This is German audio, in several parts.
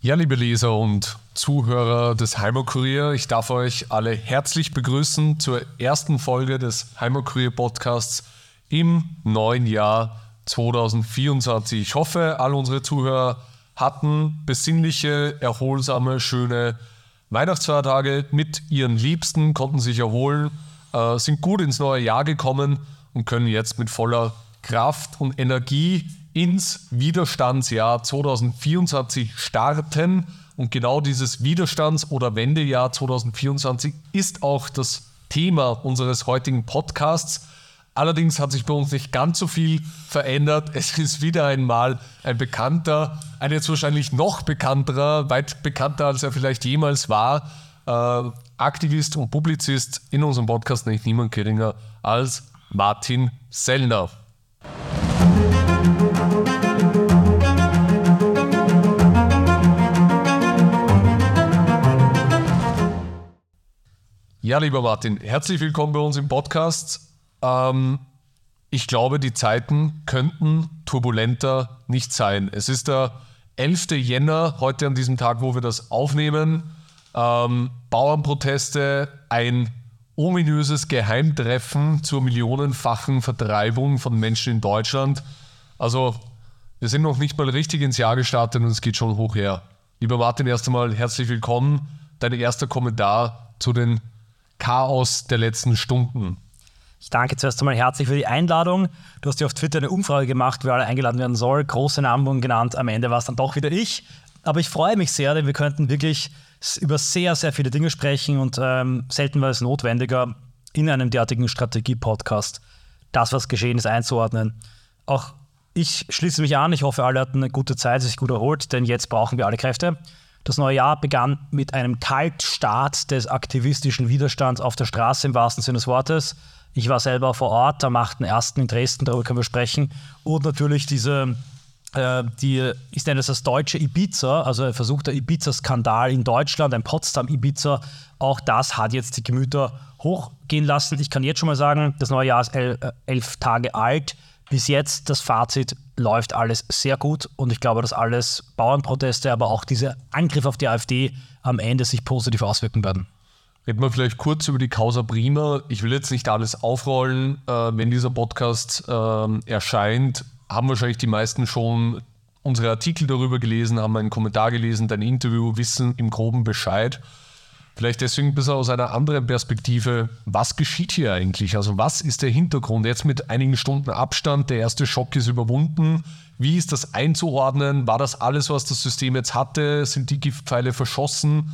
Ja, liebe Leser und Zuhörer des Heimatkurier, ich darf euch alle herzlich begrüßen zur ersten Folge des Heimatkurier Podcasts im neuen Jahr 2024. Ich hoffe, alle unsere Zuhörer hatten besinnliche, erholsame, schöne Weihnachtsfeiertage mit ihren Liebsten, konnten sich erholen, äh, sind gut ins neue Jahr gekommen und können jetzt mit voller Kraft und Energie ins Widerstandsjahr 2024 starten. Und genau dieses Widerstands- oder Wendejahr 2024 ist auch das Thema unseres heutigen Podcasts. Allerdings hat sich bei uns nicht ganz so viel verändert. Es ist wieder einmal ein bekannter, ein jetzt wahrscheinlich noch bekannterer, weit bekannter als er vielleicht jemals war, äh, Aktivist und Publizist in unserem Podcast, nicht niemand geringer als Martin Sellner. Ja, lieber Martin, herzlich willkommen bei uns im Podcast. Ähm, ich glaube, die Zeiten könnten turbulenter nicht sein. Es ist der 11. Jänner, heute an diesem Tag, wo wir das aufnehmen. Ähm, Bauernproteste, ein ominöses Geheimtreffen zur millionenfachen Vertreibung von Menschen in Deutschland. Also, wir sind noch nicht mal richtig ins Jahr gestartet und es geht schon hoch her. Lieber Martin, erst einmal herzlich willkommen. Dein erster Kommentar zu den Chaos der letzten Stunden. Ich danke zuerst einmal herzlich für die Einladung. Du hast ja auf Twitter eine Umfrage gemacht, wer alle eingeladen werden soll. Große Namen genannt. Am Ende war es dann doch wieder ich. Aber ich freue mich sehr, denn wir könnten wirklich über sehr, sehr viele Dinge sprechen und ähm, selten war es notwendiger, in einem derartigen Strategie-Podcast das, was geschehen ist, einzuordnen. Auch ich schließe mich an. Ich hoffe, alle hatten eine gute Zeit, sich gut erholt, denn jetzt brauchen wir alle Kräfte. Das neue Jahr begann mit einem Kaltstart des aktivistischen Widerstands auf der Straße im wahrsten Sinne des Wortes. Ich war selber vor Ort am 8.1. in Dresden, darüber können wir sprechen. Und natürlich diese, äh, die, ich nenne es das deutsche Ibiza, also ein versuchter Ibiza-Skandal in Deutschland, ein Potsdam-Ibiza. Auch das hat jetzt die Gemüter hochgehen lassen. Ich kann jetzt schon mal sagen, das neue Jahr ist äh, elf Tage alt. Bis jetzt das Fazit läuft alles sehr gut und ich glaube, dass alles Bauernproteste, aber auch dieser Angriff auf die AfD am Ende sich positiv auswirken werden. Reden wir vielleicht kurz über die Causa Prima. Ich will jetzt nicht alles aufrollen. Äh, wenn dieser Podcast äh, erscheint, haben wahrscheinlich die meisten schon unsere Artikel darüber gelesen, haben einen Kommentar gelesen, dein Interview, wissen im Groben Bescheid. Vielleicht deswegen ein bisschen aus einer anderen Perspektive, was geschieht hier eigentlich? Also was ist der Hintergrund? Jetzt mit einigen Stunden Abstand, der erste Schock ist überwunden. Wie ist das einzuordnen? War das alles, was das System jetzt hatte? Sind die Giftpfeile verschossen?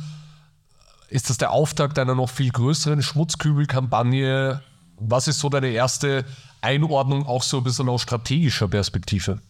Ist das der Auftakt einer noch viel größeren Schmutzkübelkampagne? Was ist so deine erste Einordnung, auch so ein bisschen aus strategischer Perspektive?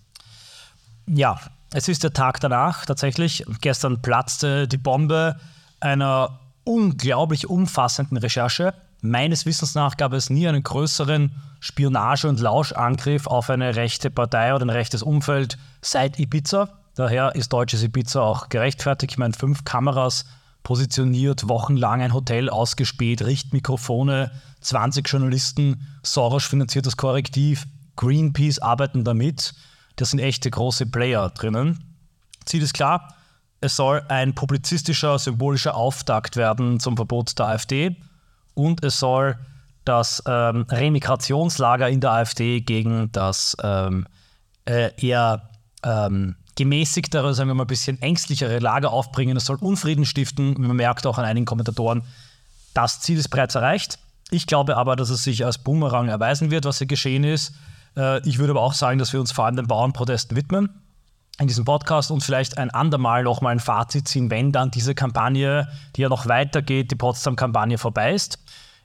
Ja, es ist der Tag danach tatsächlich. Gestern platzte die Bombe einer unglaublich umfassenden Recherche. Meines Wissens nach gab es nie einen größeren Spionage- und Lauschangriff auf eine rechte Partei oder ein rechtes Umfeld seit Ibiza. Daher ist deutsches Ibiza auch gerechtfertigt. Ich meine, fünf Kameras positioniert, wochenlang ein Hotel ausgespäht, Richtmikrofone, 20 Journalisten, Soros finanziertes Korrektiv, Greenpeace arbeiten damit. Das sind echte große Player drinnen. Ziel ist klar, es soll ein publizistischer, symbolischer Auftakt werden zum Verbot der AfD und es soll das ähm, Remigrationslager in der AfD gegen das ähm, äh, eher ähm, gemäßigtere, sagen wir mal ein bisschen ängstlichere Lager aufbringen. Es soll Unfrieden stiften. Man merkt auch an einigen Kommentatoren, das Ziel ist bereits erreicht. Ich glaube aber, dass es sich als Boomerang erweisen wird, was hier geschehen ist. Äh, ich würde aber auch sagen, dass wir uns vor allem den Bauernprotesten widmen in diesem Podcast und vielleicht ein andermal nochmal ein Fazit ziehen, wenn dann diese Kampagne, die ja noch weitergeht, die Potsdam-Kampagne vorbei ist.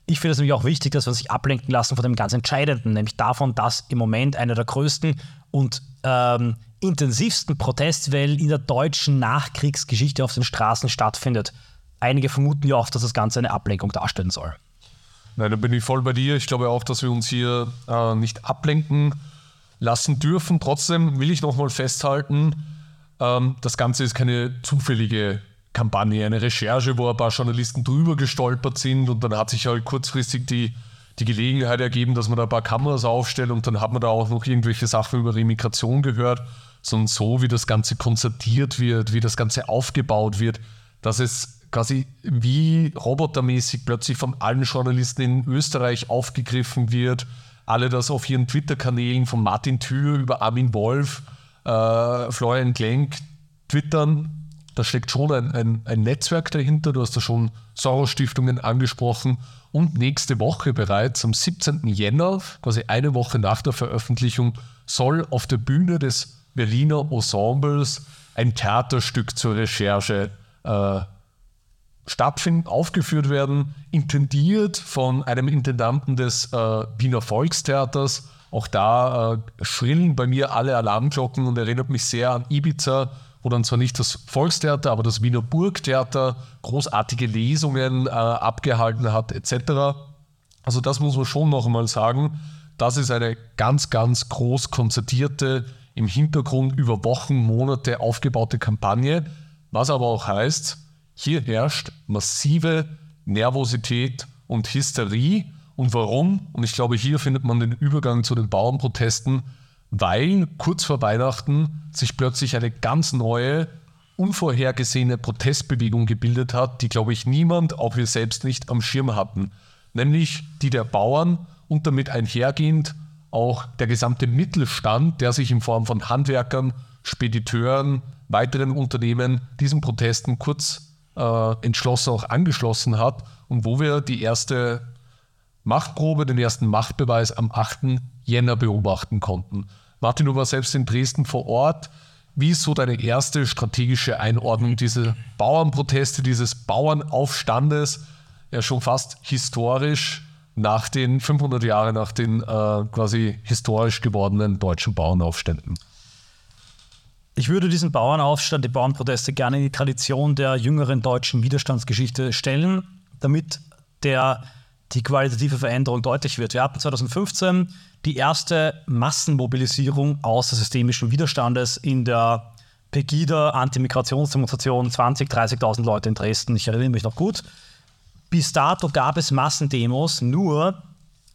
Ich finde es nämlich auch wichtig, dass wir uns sich ablenken lassen von dem ganz Entscheidenden, nämlich davon, dass im Moment eine der größten und ähm, intensivsten Protestwellen in der deutschen Nachkriegsgeschichte auf den Straßen stattfindet. Einige vermuten ja auch, dass das Ganze eine Ablenkung darstellen soll. Nein, da bin ich voll bei dir. Ich glaube auch, dass wir uns hier äh, nicht ablenken lassen dürfen. Trotzdem will ich nochmal festhalten, ähm, das Ganze ist keine zufällige Kampagne, eine Recherche, wo ein paar Journalisten drüber gestolpert sind und dann hat sich halt kurzfristig die, die Gelegenheit ergeben, dass man da ein paar Kameras aufstellt und dann hat man da auch noch irgendwelche Sachen über Remigration gehört, sondern so, wie das Ganze konzertiert wird, wie das Ganze aufgebaut wird, dass es quasi wie robotermäßig plötzlich von allen Journalisten in Österreich aufgegriffen wird. Alle das auf ihren Twitter-Kanälen von Martin Thür über Armin Wolf, äh, Florian Klenk twittern. Da steckt schon ein, ein, ein Netzwerk dahinter. Du hast da schon Soros-Stiftungen angesprochen. Und nächste Woche bereits, am 17. Jänner, quasi eine Woche nach der Veröffentlichung, soll auf der Bühne des Berliner Ensembles ein Theaterstück zur Recherche äh, stattfinden, aufgeführt werden, intendiert von einem Intendanten des äh, Wiener Volkstheaters. Auch da äh, schrillen bei mir alle Alarmglocken und erinnert mich sehr an Ibiza, wo dann zwar nicht das Volkstheater, aber das Wiener Burgtheater großartige Lesungen äh, abgehalten hat, etc. Also das muss man schon noch einmal sagen. Das ist eine ganz, ganz groß konzertierte, im Hintergrund über Wochen, Monate aufgebaute Kampagne, was aber auch heißt, hier herrscht massive Nervosität und Hysterie. Und warum? Und ich glaube, hier findet man den Übergang zu den Bauernprotesten, weil kurz vor Weihnachten sich plötzlich eine ganz neue, unvorhergesehene Protestbewegung gebildet hat, die, glaube ich, niemand, auch wir selbst nicht, am Schirm hatten. Nämlich die der Bauern und damit einhergehend auch der gesamte Mittelstand, der sich in Form von Handwerkern, Spediteuren, weiteren Unternehmen diesen Protesten kurz äh, entschlossen auch angeschlossen hat und wo wir die erste Machtprobe, den ersten Machtbeweis am 8. Jänner beobachten konnten. Martin, du warst selbst in Dresden vor Ort. Wie ist so deine erste strategische Einordnung dieser Bauernproteste, dieses Bauernaufstandes, ja schon fast historisch nach den 500 Jahren nach den äh, quasi historisch gewordenen deutschen Bauernaufständen? Ich würde diesen Bauernaufstand, die Bauernproteste gerne in die Tradition der jüngeren deutschen Widerstandsgeschichte stellen, damit der, die qualitative Veränderung deutlich wird. Wir hatten 2015 die erste Massenmobilisierung außer systemischen Widerstandes in der Pegida Antimigrationsdemonstration 20.000, 30.000 Leute in Dresden. Ich erinnere mich noch gut. Bis dato gab es Massendemos nur,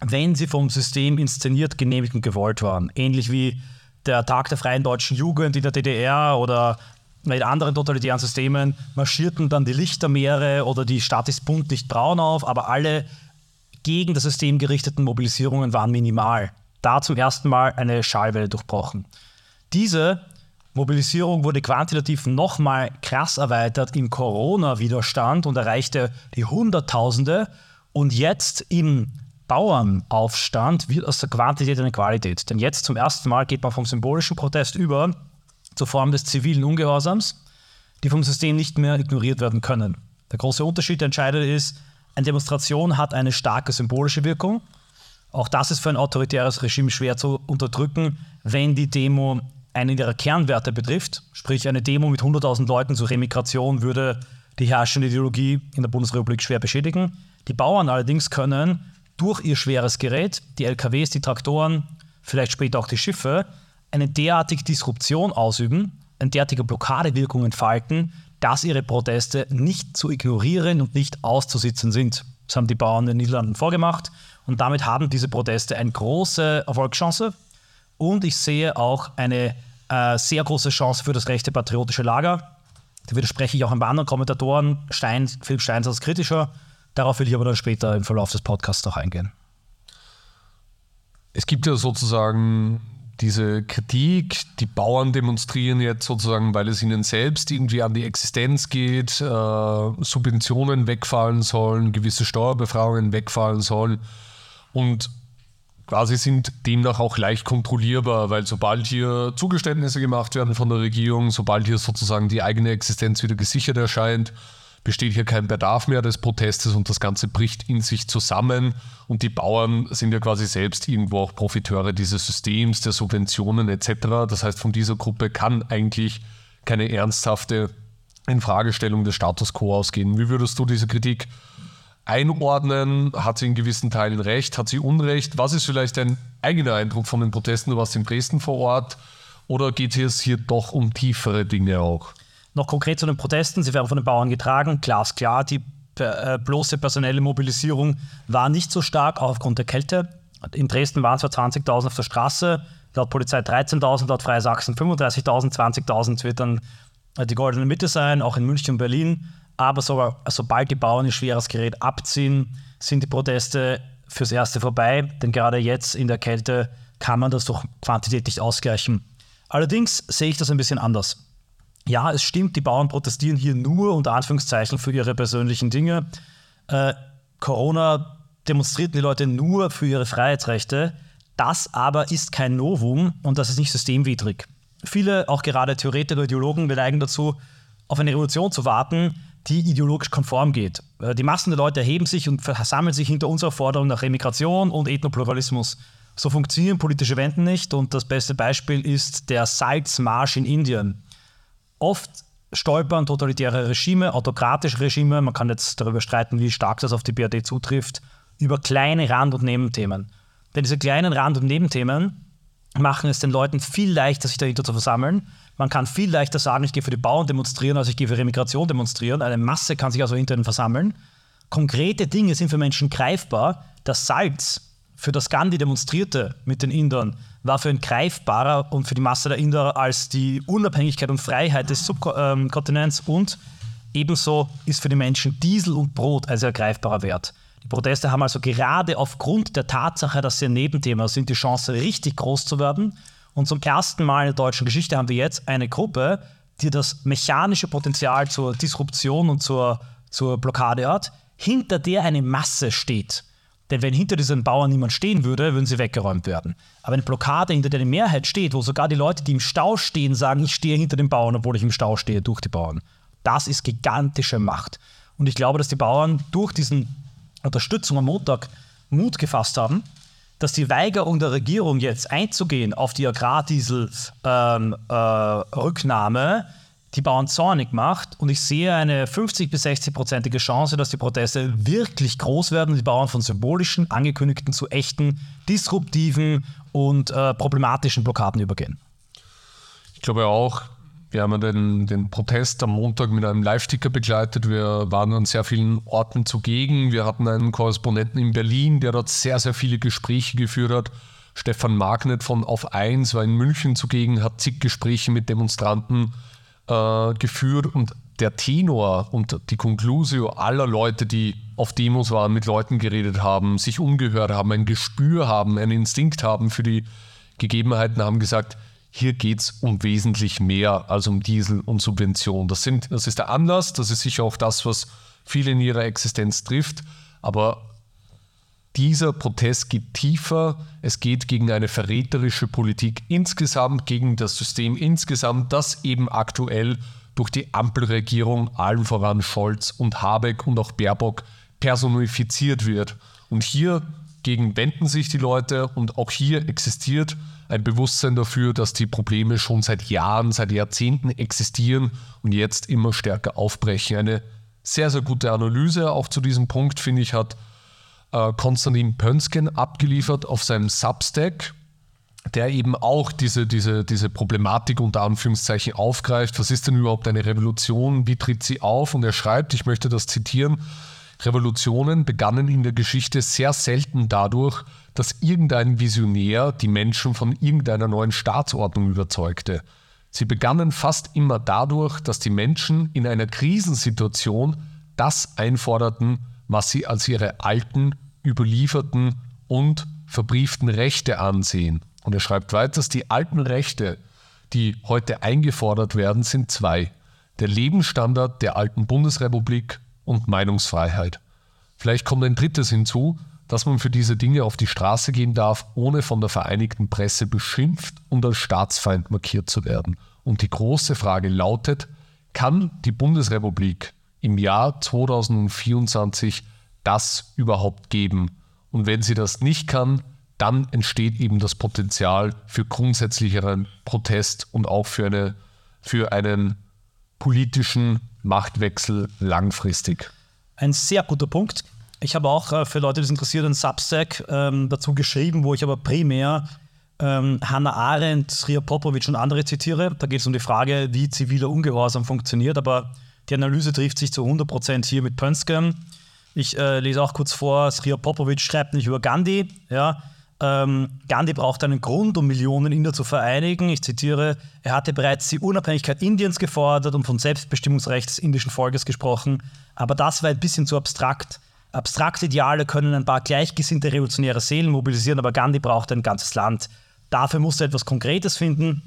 wenn sie vom System inszeniert, genehmigt und gewollt waren. Ähnlich wie der Tag der freien deutschen Jugend in der DDR oder in anderen totalitären Systemen marschierten dann die Lichtermeere oder die Stadt ist bunt, nicht braun auf, aber alle gegen das System gerichteten Mobilisierungen waren minimal. Da zum ersten Mal eine Schallwelle durchbrochen. Diese Mobilisierung wurde quantitativ nochmal krass erweitert im Corona-Widerstand und erreichte die Hunderttausende. Und jetzt im Bauernaufstand wird aus der Quantität eine Qualität. Denn jetzt zum ersten Mal geht man vom symbolischen Protest über zur Form des zivilen Ungehorsams, die vom System nicht mehr ignoriert werden können. Der große Unterschied, der entscheidend ist, eine Demonstration hat eine starke symbolische Wirkung. Auch das ist für ein autoritäres Regime schwer zu unterdrücken, wenn die Demo einen ihrer Kernwerte betrifft. Sprich, eine Demo mit 100.000 Leuten zur Remigration würde die herrschende Ideologie in der Bundesrepublik schwer beschädigen. Die Bauern allerdings können durch ihr schweres Gerät, die LKWs, die Traktoren, vielleicht später auch die Schiffe, eine derartige Disruption ausüben, eine derartige Blockadewirkung entfalten, dass ihre Proteste nicht zu ignorieren und nicht auszusitzen sind. Das haben die Bauern in den Niederlanden vorgemacht und damit haben diese Proteste eine große Erfolgschance und ich sehe auch eine äh, sehr große Chance für das rechte patriotische Lager. Da widerspreche ich auch ein paar anderen Kommentatoren. Stein, Philipp Steins als kritischer. Darauf will ich aber dann später im Verlauf des Podcasts noch eingehen. Es gibt ja sozusagen diese Kritik, die Bauern demonstrieren jetzt sozusagen, weil es ihnen selbst irgendwie an die Existenz geht, äh, Subventionen wegfallen sollen, gewisse Steuerbefreiungen wegfallen sollen und quasi sind demnach auch leicht kontrollierbar, weil sobald hier Zugeständnisse gemacht werden von der Regierung, sobald hier sozusagen die eigene Existenz wieder gesichert erscheint, besteht hier kein Bedarf mehr des Protestes und das Ganze bricht in sich zusammen. Und die Bauern sind ja quasi selbst irgendwo auch Profiteure dieses Systems, der Subventionen etc. Das heißt, von dieser Gruppe kann eigentlich keine ernsthafte Infragestellung des Status quo ausgehen. Wie würdest du diese Kritik einordnen? Hat sie in gewissen Teilen recht? Hat sie Unrecht? Was ist vielleicht dein eigener Eindruck von den Protesten? Du warst in Dresden vor Ort. Oder geht es hier doch um tiefere Dinge auch? Noch konkret zu den Protesten. Sie werden von den Bauern getragen. Glasklar, die äh, bloße personelle Mobilisierung war nicht so stark, auch aufgrund der Kälte. In Dresden waren zwar 20.000 auf der Straße, laut Polizei 13.000, laut Freie Sachsen 35.000, 20.000 wird dann äh, die goldene Mitte sein, auch in München und Berlin. Aber so, sobald die Bauern ihr schweres Gerät abziehen, sind die Proteste fürs Erste vorbei, denn gerade jetzt in der Kälte kann man das durch Quantität nicht ausgleichen. Allerdings sehe ich das ein bisschen anders. Ja, es stimmt, die Bauern protestieren hier nur unter Anführungszeichen für ihre persönlichen Dinge. Äh, Corona demonstrierten die Leute nur für ihre Freiheitsrechte. Das aber ist kein Novum und das ist nicht systemwidrig. Viele, auch gerade Theoretiker, Ideologen, neigen dazu, auf eine Revolution zu warten, die ideologisch konform geht. Äh, die Massen der Leute erheben sich und versammeln sich hinter unserer Forderung nach Remigration und Ethnopluralismus. So funktionieren politische Wenden nicht und das beste Beispiel ist der Salzmarsch in Indien. Oft stolpern totalitäre Regime, autokratische Regime, man kann jetzt darüber streiten, wie stark das auf die BRD zutrifft, über kleine Rand- und Nebenthemen. Denn diese kleinen Rand- und Nebenthemen machen es den Leuten viel leichter, sich dahinter zu versammeln. Man kann viel leichter sagen, ich gehe für die Bauern demonstrieren, als ich gehe für Remigration demonstrieren. Eine Masse kann sich also hinter ihnen versammeln. Konkrete Dinge sind für Menschen greifbar. Das Salz, für das Gandhi demonstrierte mit den Indern, war für ihn greifbarer und für die Masse der Inder als die Unabhängigkeit und Freiheit des Subkontinents und ebenso ist für die Menschen Diesel und Brot ein sehr greifbarer Wert. Die Proteste haben also gerade aufgrund der Tatsache, dass sie ein Nebenthema sind, die Chance, richtig groß zu werden. Und zum ersten Mal in der deutschen Geschichte haben wir jetzt eine Gruppe, die das mechanische Potenzial zur Disruption und zur, zur Blockade hat, hinter der eine Masse steht. Denn wenn hinter diesen Bauern niemand stehen würde, würden sie weggeräumt werden. Aber eine Blockade, hinter der die Mehrheit steht, wo sogar die Leute, die im Stau stehen, sagen, ich stehe hinter den Bauern, obwohl ich im Stau stehe, durch die Bauern. Das ist gigantische Macht. Und ich glaube, dass die Bauern durch diesen Unterstützung am Montag Mut gefasst haben, dass die Weigerung der Regierung jetzt einzugehen auf die Agrardiesel-Rücknahme ähm, äh, die Bauern zornig macht. Und ich sehe eine 50 bis 60-prozentige Chance, dass die Proteste wirklich groß werden und die Bauern von symbolischen, angekündigten zu echten, disruptiven und äh, problematischen Blockaden übergehen. Ich glaube auch, wir haben den, den Protest am Montag mit einem Live-Sticker begleitet. Wir waren an sehr vielen Orten zugegen. Wir hatten einen Korrespondenten in Berlin, der dort sehr, sehr viele Gespräche geführt hat. Stefan Magnet von Auf 1 war in München zugegen, hat zig Gespräche mit Demonstranten äh, geführt und der Tenor und die Conclusio aller Leute, die auf Demos waren, mit Leuten geredet haben, sich umgehört haben, ein Gespür haben, einen Instinkt haben für die Gegebenheiten, haben gesagt, hier geht es um wesentlich mehr als um Diesel und Subvention. Das, sind, das ist der Anlass, das ist sicher auch das, was viele in ihrer Existenz trifft. Aber dieser Protest geht tiefer. Es geht gegen eine verräterische Politik insgesamt, gegen das System insgesamt, das eben aktuell durch die Ampelregierung, allen voran Scholz und Habeck und auch Baerbock, personifiziert wird. Und hier gegen wenden sich die Leute und auch hier existiert ein Bewusstsein dafür, dass die Probleme schon seit Jahren, seit Jahrzehnten existieren und jetzt immer stärker aufbrechen. Eine sehr, sehr gute Analyse auch zu diesem Punkt, finde ich, hat äh, Konstantin Pönsken abgeliefert auf seinem Substack, der eben auch diese, diese, diese Problematik unter Anführungszeichen aufgreift. Was ist denn überhaupt eine Revolution? Wie tritt sie auf? Und er schreibt, ich möchte das zitieren, Revolutionen begannen in der Geschichte sehr selten dadurch, dass irgendein Visionär die Menschen von irgendeiner neuen Staatsordnung überzeugte. Sie begannen fast immer dadurch, dass die Menschen in einer Krisensituation das einforderten, was sie als ihre alten, überlieferten und verbrieften Rechte ansehen. Und er schreibt weiter, dass die alten Rechte, die heute eingefordert werden, sind zwei. Der Lebensstandard der alten Bundesrepublik und Meinungsfreiheit. Vielleicht kommt ein drittes hinzu, dass man für diese Dinge auf die Straße gehen darf, ohne von der vereinigten Presse beschimpft und als Staatsfeind markiert zu werden. Und die große Frage lautet, kann die Bundesrepublik im Jahr 2024 das überhaupt geben? Und wenn sie das nicht kann, dann entsteht eben das Potenzial für grundsätzlicheren Protest und auch für, eine, für einen politischen Machtwechsel langfristig. Ein sehr guter Punkt. Ich habe auch äh, für Leute, die es interessiert, einen Substack ähm, dazu geschrieben, wo ich aber primär ähm, Hannah Arendt, Ria Popovic und andere zitiere. Da geht es um die Frage, wie ziviler Ungehorsam funktioniert. Aber Die Analyse trifft sich zu 100% hier mit Pönsken. Ich äh, lese auch kurz vor, Sria Popovic schreibt nicht über Gandhi. Ja. Ähm, Gandhi braucht einen Grund, um Millionen Inder zu vereinigen. Ich zitiere, er hatte bereits die Unabhängigkeit Indiens gefordert und vom Selbstbestimmungsrecht des indischen Volkes gesprochen. Aber das war ein bisschen zu abstrakt. Abstrakte Ideale können ein paar gleichgesinnte revolutionäre Seelen mobilisieren, aber Gandhi braucht ein ganzes Land. Dafür musste er etwas Konkretes finden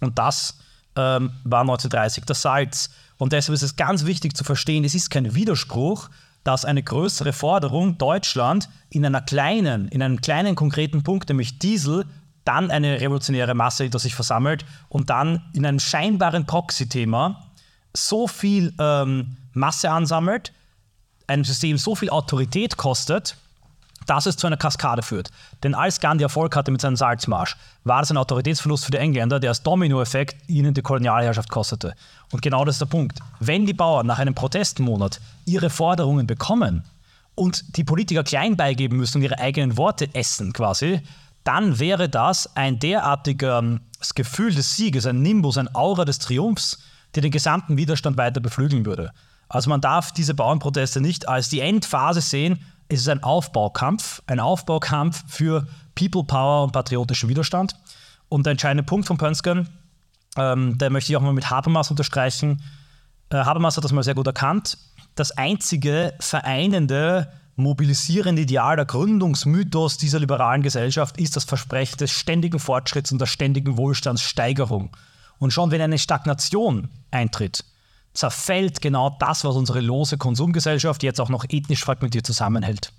und das ähm, war 1930 das Salz. Und deshalb ist es ganz wichtig zu verstehen, es ist kein Widerspruch, dass eine größere Forderung Deutschland in einer kleinen, in einem kleinen konkreten Punkt, nämlich Diesel, dann eine revolutionäre Masse hinter sich versammelt und dann in einem scheinbaren Proxy-Thema so viel ähm, Masse ansammelt, einem System so viel Autorität kostet, dass es zu einer Kaskade führt. Denn als Gandhi Erfolg hatte mit seinem Salzmarsch, war das ein Autoritätsverlust für die Engländer, der als Dominoeffekt ihnen die Kolonialherrschaft kostete. Und genau das ist der Punkt. Wenn die Bauern nach einem Protestmonat ihre Forderungen bekommen und die Politiker klein beigeben müssen und ihre eigenen Worte essen quasi, dann wäre das ein derartiges Gefühl des Sieges, ein Nimbus, ein Aura des Triumphs, der den gesamten Widerstand weiter beflügeln würde. Also man darf diese Bauernproteste nicht als die Endphase sehen, es ist ein Aufbaukampf, ein Aufbaukampf für People Power und patriotischen Widerstand. Und der entscheidende Punkt von Pönsken, ähm, der möchte ich auch mal mit Habermas unterstreichen. Äh, Habermas hat das mal sehr gut erkannt. Das einzige vereinende, mobilisierende Ideal der Gründungsmythos dieser liberalen Gesellschaft ist das Versprechen des ständigen Fortschritts und der ständigen Wohlstandssteigerung. Und schon wenn eine Stagnation eintritt, zerfällt genau das, was unsere lose Konsumgesellschaft jetzt auch noch ethnisch fragmentiert zusammenhält.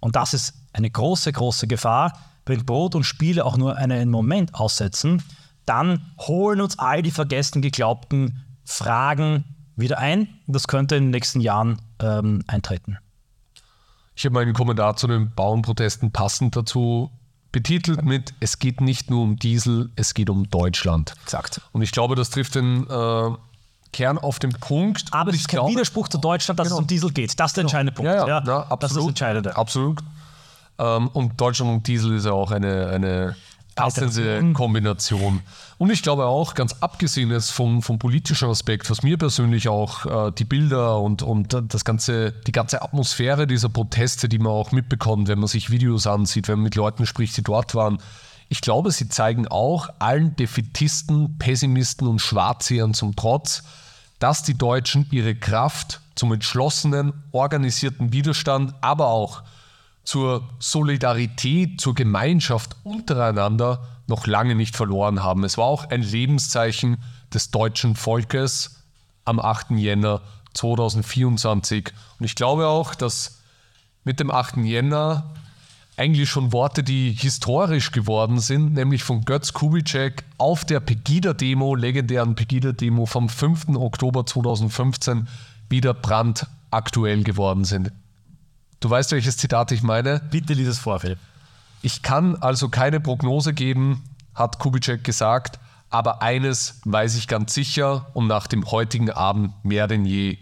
Und das ist eine große, große Gefahr. Wenn Brot und Spiele auch nur einen Moment aussetzen, dann holen uns all die vergessen geglaubten Fragen wieder ein. Und das könnte in den nächsten Jahren ähm, eintreten. Ich habe meinen Kommentar zu den Bauernprotesten passend dazu betitelt mit Es geht nicht nur um Diesel, es geht um Deutschland. Exakt. Und ich glaube, das trifft den äh, Kern auf den Punkt. Aber es ist kein glaube, Widerspruch zu Deutschland, dass genau. es um Diesel geht. Das ist der genau. entscheidende Punkt. Ja, ja, ja absolut, das ist das Entscheidende. Absolut. Ähm, und Deutschland und Diesel ist ja auch eine, eine passende Kombination. Und ich glaube auch, ganz abgesehen jetzt vom, vom politischen Aspekt, was mir persönlich auch äh, die Bilder und, und das ganze, die ganze Atmosphäre dieser Proteste, die man auch mitbekommt, wenn man sich Videos ansieht, wenn man mit Leuten spricht, die dort waren, ich glaube, sie zeigen auch allen Defetisten, Pessimisten und Schwarzsehern zum Trotz, dass die Deutschen ihre Kraft zum entschlossenen, organisierten Widerstand, aber auch zur Solidarität, zur Gemeinschaft untereinander noch lange nicht verloren haben. Es war auch ein Lebenszeichen des deutschen Volkes am 8. Jänner 2024. Und ich glaube auch, dass mit dem 8. Jänner eigentlich schon Worte, die historisch geworden sind, nämlich von Götz Kubitschek auf der Pegida-Demo, legendären Pegida-Demo vom 5. Oktober 2015 wieder brandaktuell geworden sind. Du weißt, welches Zitat ich meine? Bitte dieses Vorfeld. Ich kann also keine Prognose geben, hat Kubitschek gesagt, aber eines weiß ich ganz sicher und nach dem heutigen Abend mehr denn je.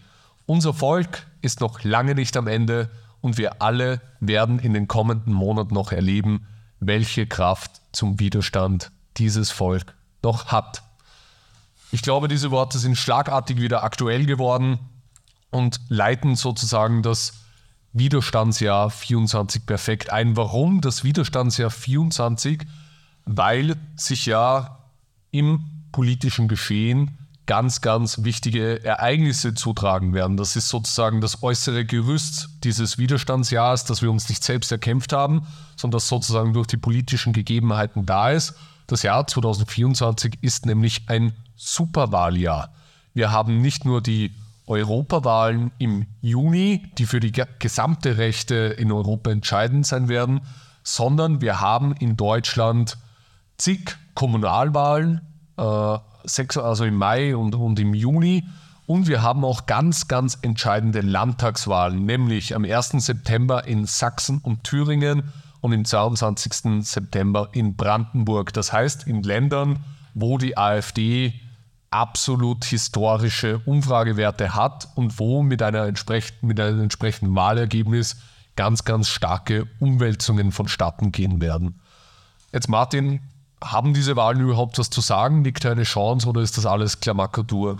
Unser Volk ist noch lange nicht am Ende und wir alle werden in den kommenden Monaten noch erleben, welche Kraft zum Widerstand dieses Volk noch hat. Ich glaube, diese Worte sind schlagartig wieder aktuell geworden und leiten sozusagen das Widerstandsjahr 24 perfekt ein. Warum das Widerstandsjahr 24? Weil sich ja im politischen Geschehen ganz, ganz wichtige Ereignisse zutragen werden. Das ist sozusagen das äußere Gerüst dieses Widerstandsjahres, das wir uns nicht selbst erkämpft haben, sondern das sozusagen durch die politischen Gegebenheiten da ist. Das Jahr 2024 ist nämlich ein Superwahljahr. Wir haben nicht nur die Europawahlen im Juni, die für die gesamte Rechte in Europa entscheidend sein werden, sondern wir haben in Deutschland zig Kommunalwahlen, äh, also im Mai und, und im Juni. Und wir haben auch ganz, ganz entscheidende Landtagswahlen, nämlich am 1. September in Sachsen und Thüringen und am 22. September in Brandenburg. Das heißt, in Ländern, wo die AfD absolut historische Umfragewerte hat und wo mit, einer entsprechend, mit einem entsprechenden Wahlergebnis ganz, ganz starke Umwälzungen vonstatten gehen werden. Jetzt Martin, haben diese Wahlen überhaupt was zu sagen? Liegt da eine Chance oder ist das alles Klamakatur?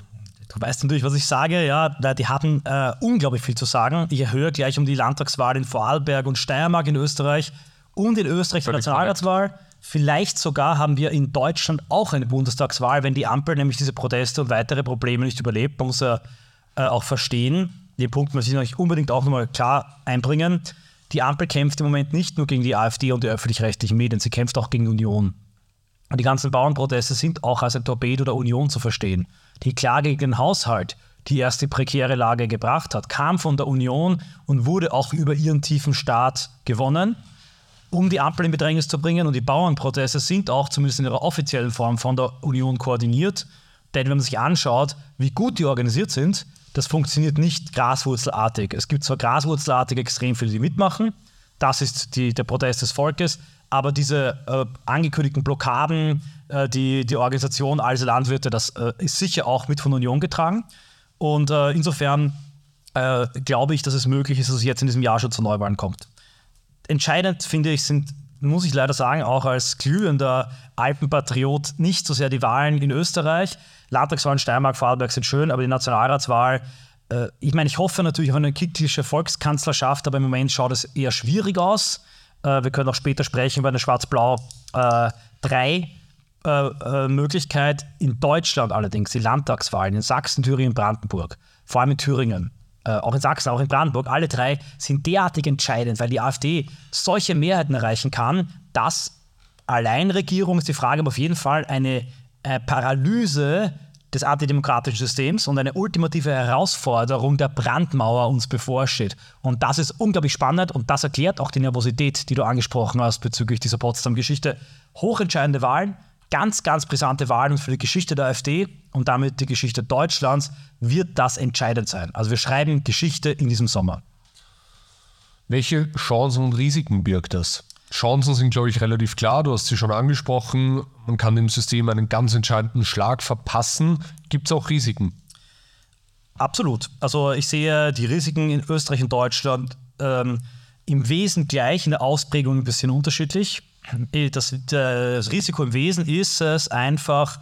Du weißt natürlich, was ich sage. Ja, die hatten äh, unglaublich viel zu sagen. Ich erhöhe gleich um die Landtagswahl in Vorarlberg und Steiermark in Österreich und in Österreich die Nationalratswahl. Vielleicht sogar haben wir in Deutschland auch eine Bundestagswahl, wenn die Ampel nämlich diese Proteste und weitere Probleme nicht überlebt. Man muss ja äh, auch verstehen, den Punkt muss ich natürlich unbedingt auch nochmal klar einbringen. Die Ampel kämpft im Moment nicht nur gegen die AfD und die öffentlich-rechtlichen Medien, sie kämpft auch gegen Union. Und die ganzen Bauernproteste sind auch als ein Torpedo der Union zu verstehen. Die Klage gegen den Haushalt, die erst die prekäre Lage gebracht hat, kam von der Union und wurde auch über ihren tiefen Staat gewonnen, um die Ampel in Bedrängnis zu bringen. Und die Bauernproteste sind auch zumindest in ihrer offiziellen Form von der Union koordiniert. Denn wenn man sich anschaut, wie gut die organisiert sind, das funktioniert nicht graswurzelartig. Es gibt zwar graswurzelartig extrem viele, die mitmachen, das ist die, der Protest des Volkes, aber diese äh, angekündigten Blockaden, äh, die, die Organisation Alse Landwirte, das äh, ist sicher auch mit von Union getragen. Und äh, insofern äh, glaube ich, dass es möglich ist, dass es jetzt in diesem Jahr schon zu Neuwahlen kommt. Entscheidend finde ich, sind, muss ich leider sagen, auch als glühender Alpenpatriot nicht so sehr die Wahlen in Österreich, Landtagswahlen Steiermark, Vorarlberg sind schön, aber die Nationalratswahl, äh, ich meine, ich hoffe natürlich auf eine kicklische Volkskanzlerschaft, aber im Moment schaut es eher schwierig aus. Äh, wir können auch später sprechen über eine Schwarz-Blau 3 äh, äh, äh, Möglichkeit. In Deutschland allerdings, die Landtagswahlen in Sachsen, Thüringen, Brandenburg, vor allem in Thüringen, äh, auch in Sachsen, auch in Brandenburg, alle drei sind derartig entscheidend, weil die AfD solche Mehrheiten erreichen kann, dass Alleinregierung ist die Frage, auf jeden Fall eine äh, Paralyse des antidemokratischen Systems und eine ultimative Herausforderung der Brandmauer uns bevorsteht. Und das ist unglaublich spannend und das erklärt auch die Nervosität, die du angesprochen hast bezüglich dieser Potsdam-Geschichte. Hochentscheidende Wahlen, ganz, ganz brisante Wahlen und für die Geschichte der AfD und damit die Geschichte Deutschlands wird das entscheidend sein. Also wir schreiben Geschichte in diesem Sommer. Welche Chancen und Risiken birgt das? Chancen sind, glaube ich, relativ klar. Du hast sie schon angesprochen. Man kann dem System einen ganz entscheidenden Schlag verpassen. Gibt es auch Risiken? Absolut. Also ich sehe die Risiken in Österreich und Deutschland ähm, im Wesen gleich, in der Ausprägung ein bisschen unterschiedlich. Das, das Risiko im Wesen ist es einfach,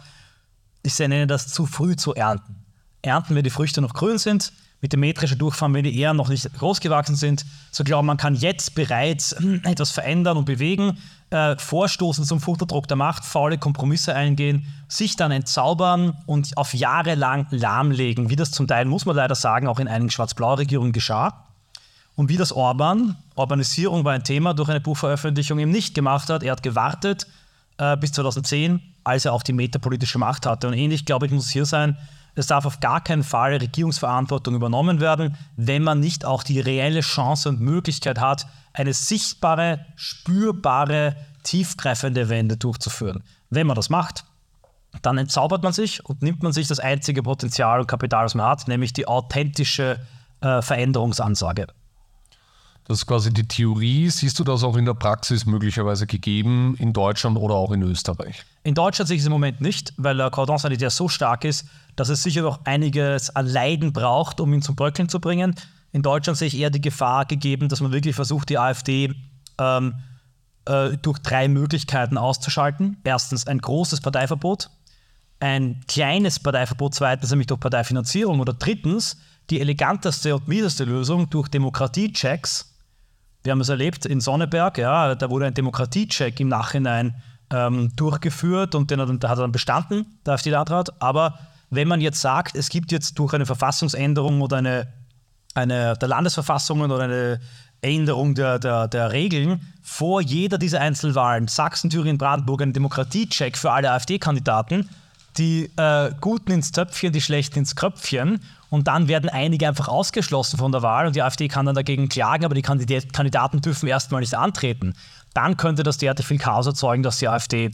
ich nenne das zu früh zu ernten. Ernten, wenn die Früchte noch grün sind, mit dem metrischen Durchfahren, wenn die Ähren noch nicht groß gewachsen sind, zu glauben, man kann jetzt bereits etwas verändern und bewegen, äh, vorstoßen zum Futterdruck der Macht, faule Kompromisse eingehen, sich dann entzaubern und auf Jahre lang lahmlegen, wie das zum Teil, muss man leider sagen, auch in einigen Schwarz-Blau-Regierungen geschah. Und wie das Orban, Urbanisierung war ein Thema, durch eine Buchveröffentlichung eben nicht gemacht hat. Er hat gewartet äh, bis 2010, als er auch die metapolitische Macht hatte. Und ähnlich, glaube ich, muss es hier sein, es darf auf gar keinen Fall Regierungsverantwortung übernommen werden, wenn man nicht auch die reelle Chance und Möglichkeit hat, eine sichtbare, spürbare, tiefgreifende Wende durchzuführen. Wenn man das macht, dann entzaubert man sich und nimmt man sich das einzige Potenzial und Kapital, das man hat, nämlich die authentische äh, Veränderungsansage. Das ist quasi die Theorie. Siehst du das auch in der Praxis möglicherweise gegeben, in Deutschland oder auch in Österreich? In Deutschland sehe ich es im Moment nicht, weil der Cordon sanitaire so stark ist, dass es sicher noch einiges an Leiden braucht, um ihn zum Bröckeln zu bringen. In Deutschland sehe ich eher die Gefahr gegeben, dass man wirklich versucht, die AfD ähm, äh, durch drei Möglichkeiten auszuschalten. Erstens ein großes Parteiverbot, ein kleines Parteiverbot, zweitens nämlich durch Parteifinanzierung oder drittens die eleganteste und mieseste Lösung durch Demokratiechecks wir haben es erlebt in Sonneberg, ja, da wurde ein Demokratiecheck im Nachhinein ähm, durchgeführt und den hat, da hat dann bestanden, der AfD-Landrat. Aber wenn man jetzt sagt, es gibt jetzt durch eine Verfassungsänderung oder eine, eine der Landesverfassungen oder eine Änderung der, der, der Regeln vor jeder dieser Einzelwahlen, Sachsen, Thüringen, Brandenburg, einen Demokratiecheck für alle AfD-Kandidaten, die äh, Guten ins Töpfchen, die Schlechten ins Kröpfchen und dann werden einige einfach ausgeschlossen von der Wahl und die AfD kann dann dagegen klagen, aber die Kandidaten dürfen erstmal nicht antreten. Dann könnte das derartig viel Chaos erzeugen, dass die AfD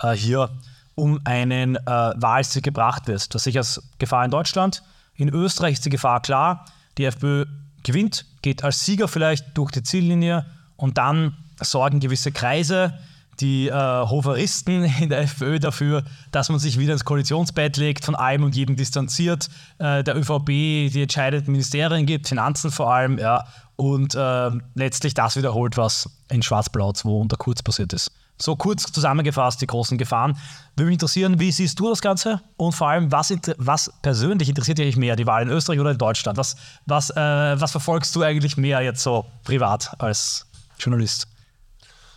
äh, hier um einen äh, Wahlsieg gebracht wird. Das ich als Gefahr in Deutschland. In Österreich ist die Gefahr klar. Die FPÖ gewinnt, geht als Sieger vielleicht durch die Ziellinie und dann sorgen gewisse Kreise, die äh, Hoferisten in der FPÖ dafür, dass man sich wieder ins Koalitionsbett legt, von allem und jedem distanziert, äh, der ÖVP die entscheidenden Ministerien gibt, Finanzen vor allem, ja, und äh, letztlich das wiederholt, was in Schwarz-Blau 2 unter Kurz passiert ist. So kurz zusammengefasst die großen Gefahren. Würde mich interessieren, wie siehst du das Ganze? Und vor allem, was, was persönlich interessiert dich mehr, die Wahl in Österreich oder in Deutschland? Was, was, äh, was verfolgst du eigentlich mehr jetzt so privat als Journalist,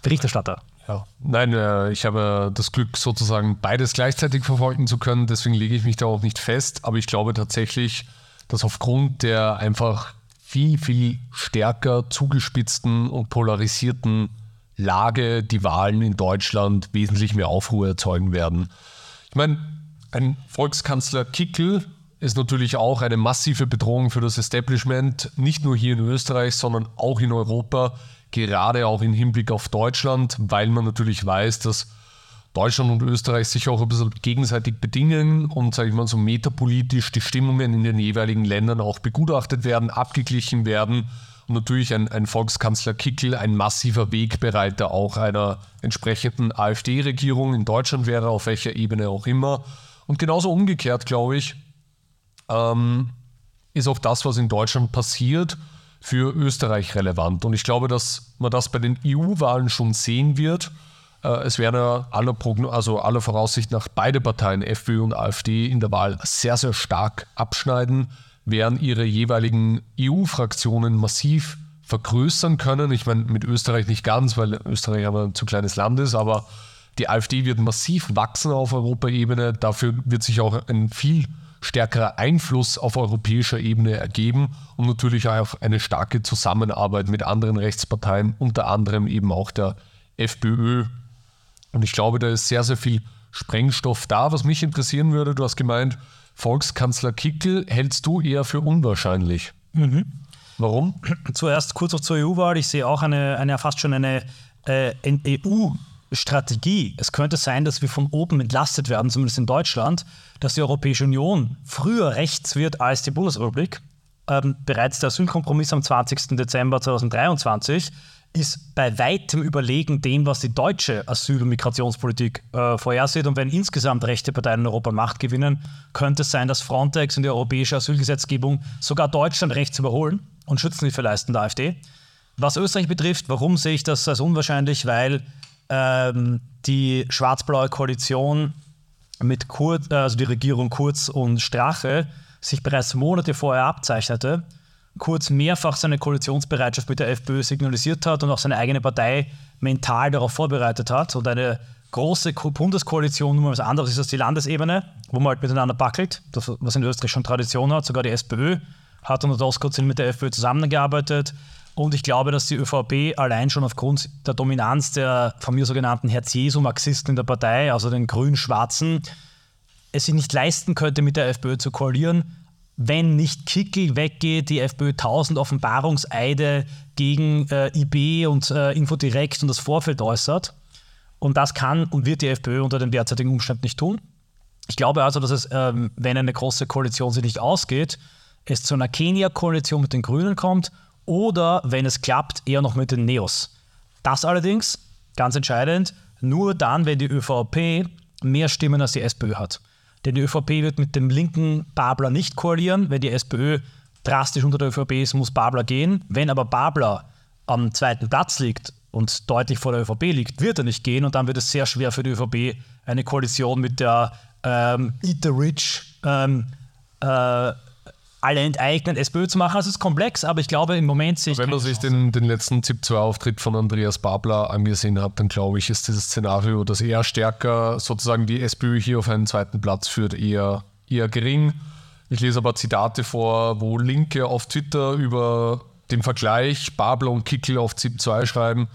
Berichterstatter? Ja. Nein, äh, ich habe das Glück, sozusagen beides gleichzeitig verfolgen zu können. Deswegen lege ich mich da auch nicht fest. Aber ich glaube tatsächlich, dass aufgrund der einfach viel, viel stärker zugespitzten und polarisierten Lage die Wahlen in Deutschland wesentlich mehr Aufruhr erzeugen werden. Ich meine, ein Volkskanzler Kickel ist natürlich auch eine massive Bedrohung für das Establishment, nicht nur hier in Österreich, sondern auch in Europa, gerade auch im Hinblick auf Deutschland, weil man natürlich weiß, dass Deutschland und Österreich sich auch ein bisschen gegenseitig bedingen und, sage ich mal, so metapolitisch die Stimmungen in den jeweiligen Ländern auch begutachtet werden, abgeglichen werden. Und natürlich ein, ein Volkskanzler Kickel, ein massiver Wegbereiter auch einer entsprechenden AfD-Regierung in Deutschland wäre, auf welcher Ebene auch immer. Und genauso umgekehrt, glaube ich, ähm, ist auch das, was in Deutschland passiert, für Österreich relevant. Und ich glaube, dass man das bei den EU-Wahlen schon sehen wird. Äh, es werden aller, also aller Voraussicht nach beide Parteien, FPÖ und AfD, in der Wahl sehr, sehr stark abschneiden, werden ihre jeweiligen EU-Fraktionen massiv vergrößern können. Ich meine, mit Österreich nicht ganz, weil Österreich aber ein zu kleines Land ist, aber die AfD wird massiv wachsen auf Europaebene. Dafür wird sich auch ein viel stärkerer Einfluss auf europäischer Ebene ergeben und natürlich auch eine starke Zusammenarbeit mit anderen Rechtsparteien, unter anderem eben auch der FPÖ und ich glaube, da ist sehr, sehr viel Sprengstoff da. Was mich interessieren würde, du hast gemeint, Volkskanzler Kickel hältst du eher für unwahrscheinlich. Mhm. Warum? Zuerst kurz noch zur EU-Wahl. Ich sehe auch eine, eine fast schon eine, äh, EU-Strategie. Es könnte sein, dass wir von oben entlastet werden, zumindest in Deutschland, dass die Europäische Union früher rechts wird als die Bundesrepublik. Ähm, bereits der Asylkompromiss am 20. Dezember 2023 ist bei weitem überlegen dem, was die deutsche Asyl- und Migrationspolitik äh, vorhersieht. Und wenn insgesamt rechte Parteien in Europa Macht gewinnen, könnte es sein, dass Frontex und die europäische Asylgesetzgebung sogar Deutschland rechts überholen und Schützenhilfe leisten der AfD. Was Österreich betrifft, warum sehe ich das als unwahrscheinlich? Weil ähm, die schwarz-blaue Koalition mit Kurz, also die Regierung Kurz und Strache sich bereits Monate vorher abzeichnete Kurz mehrfach seine Koalitionsbereitschaft mit der FPÖ signalisiert hat und auch seine eigene Partei mental darauf vorbereitet hat. Und eine große Bundeskoalition, nur was anderes ist als die Landesebene, wo man halt miteinander backelt, das, was in Österreich schon Tradition hat. Sogar die SPÖ hat unter Doskozil mit der FPÖ zusammengearbeitet. Und ich glaube, dass die ÖVP allein schon aufgrund der Dominanz der von mir sogenannten Herz-Jesu-Marxisten in der Partei, also den Grün-Schwarzen, es sich nicht leisten könnte, mit der FPÖ zu koalieren, wenn nicht Kickel weggeht, die FPÖ 1000 Offenbarungseide gegen äh, IB und äh, Infodirekt und das Vorfeld äußert. Und das kann und wird die FPÖ unter den derzeitigen Umständen nicht tun. Ich glaube also, dass es, ähm, wenn eine große Koalition sich nicht ausgeht, es zu einer Kenia-Koalition mit den Grünen kommt oder, wenn es klappt, eher noch mit den Neos. Das allerdings, ganz entscheidend, nur dann, wenn die ÖVP mehr Stimmen als die SPÖ hat. Denn die ÖVP wird mit dem linken Babler nicht koalieren. Wenn die SPÖ drastisch unter der ÖVP ist, muss Babler gehen. Wenn aber Babler am zweiten Platz liegt und deutlich vor der ÖVP liegt, wird er nicht gehen. Und dann wird es sehr schwer für die ÖVP, eine Koalition mit der ähm, Eat the Rich ähm, äh, alle enteignen, SPÖ zu machen. Also es ist komplex, aber ich glaube, im Moment sehe ich. Wenn man sich den, den letzten ZIP-2-Auftritt von Andreas Babler angesehen hat, dann glaube ich, ist dieses Szenario, dass er stärker sozusagen die SPÖ hier auf einen zweiten Platz führt, eher, eher gering. Ich lese aber Zitate vor, wo Linke auf Twitter über den Vergleich Babler und Kickel auf ZIP2 schreiben.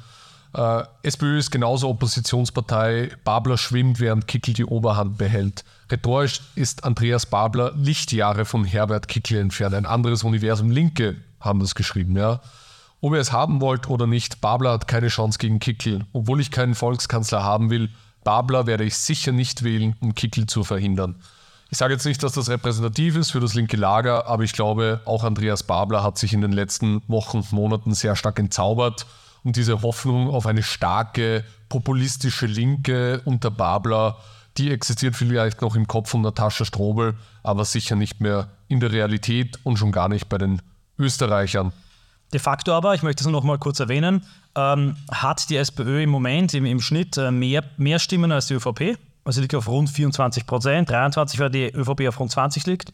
Äh, SPÖ ist genauso Oppositionspartei. Babler schwimmt, während Kickel die Oberhand behält. Rhetorisch ist Andreas Babler Lichtjahre von Herbert Kickl entfernt. Ein anderes Universum. Linke haben das geschrieben, ja. Ob ihr es haben wollt oder nicht, Babler hat keine Chance gegen Kickl. Obwohl ich keinen Volkskanzler haben will, Babler werde ich sicher nicht wählen, um Kickl zu verhindern. Ich sage jetzt nicht, dass das repräsentativ ist für das linke Lager, aber ich glaube, auch Andreas Babler hat sich in den letzten Wochen und Monaten sehr stark entzaubert und diese Hoffnung auf eine starke populistische Linke unter Babler die existiert vielleicht noch im Kopf von Natascha Strobel, aber sicher nicht mehr in der Realität und schon gar nicht bei den Österreichern. De facto aber, ich möchte es noch mal kurz erwähnen, ähm, hat die SPÖ im Moment im, im Schnitt äh, mehr, mehr Stimmen als die ÖVP. Also liegt auf rund 24 Prozent, 23, weil die ÖVP auf rund 20 liegt.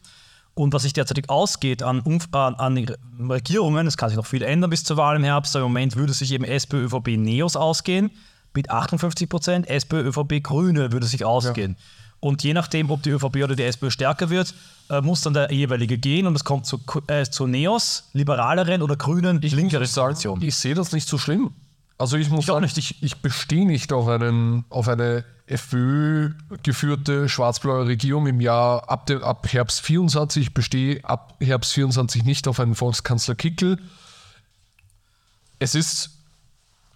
Und was sich derzeitig ausgeht an, an, an Regierungen, es kann sich noch viel ändern bis zur Wahl im Herbst, aber im Moment würde sich eben SPÖ, ÖVP, NEOS ausgehen mit 58 Prozent, SPÖ, ÖVP, Grüne würde sich ausgehen. Ja. Und je nachdem, ob die ÖVP oder die SPÖ stärker wird, äh, muss dann der jeweilige gehen und es kommt zu, äh, zu Neos, liberaleren oder grünen, ich linkeren Koalition. Ich sehe das nicht so schlimm. Also ich muss ich sagen, ich, ich bestehe nicht auf, einen, auf eine FPÖ-geführte schwarz-blaue Regierung im Jahr ab, dem, ab Herbst 24. Ich bestehe ab Herbst 24 nicht auf einen Volkskanzler Kickel. Es ist,